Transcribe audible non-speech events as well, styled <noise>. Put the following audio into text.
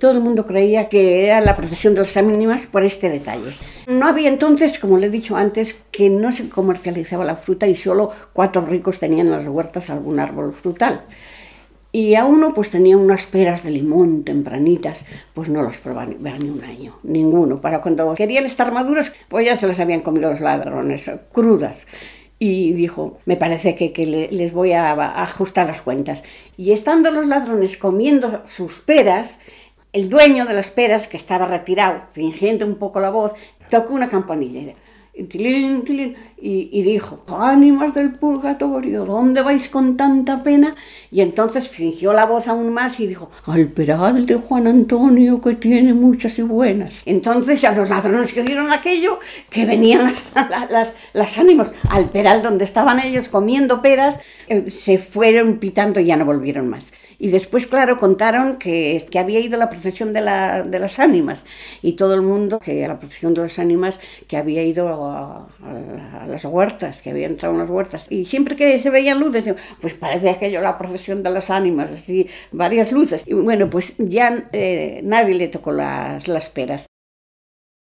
Todo el mundo creía que era la procesión de las ánimas por este detalle. No había entonces, como le he dicho antes, que no se comercializaba la fruta y solo cuatro ricos tenían en las huertas algún árbol frutal. Y a uno pues tenía unas peras de limón tempranitas, pues no las probaban ni un año, ninguno. Para cuando querían estar maduras, pues ya se las habían comido los ladrones, crudas. Y dijo, me parece que, les voy a ajustar las cuentas. Y estando los ladrones comiendo sus peras, el dueño de las peras, que estaba retirado, fingiendo un poco la voz, tocó una campanilla y, dijo, ánimas del purgatorio, ¿dónde vais con tanta pena? Y entonces fingió la voz aún más y dijo, al peral de Juan Antonio que tiene muchas y buenas. Entonces a los ladrones que vieron aquello, que venían las, <laughs> las, las ánimas al peral donde estaban ellos comiendo peras, eh, se fueron pitando y ya no volvieron más. Y después, claro, contaron que, que había ido la procesión de, la, de, las ánimas y todo el mundo, que a la procesión de las ánimas, que había ido a, las huertas, que había entrado en las huertas. Y siempre que se veían luces, pues parece aquello la procesión de las ánimas, así, varias luces. Y bueno, pues ya eh, nadie le tocó las, las peras.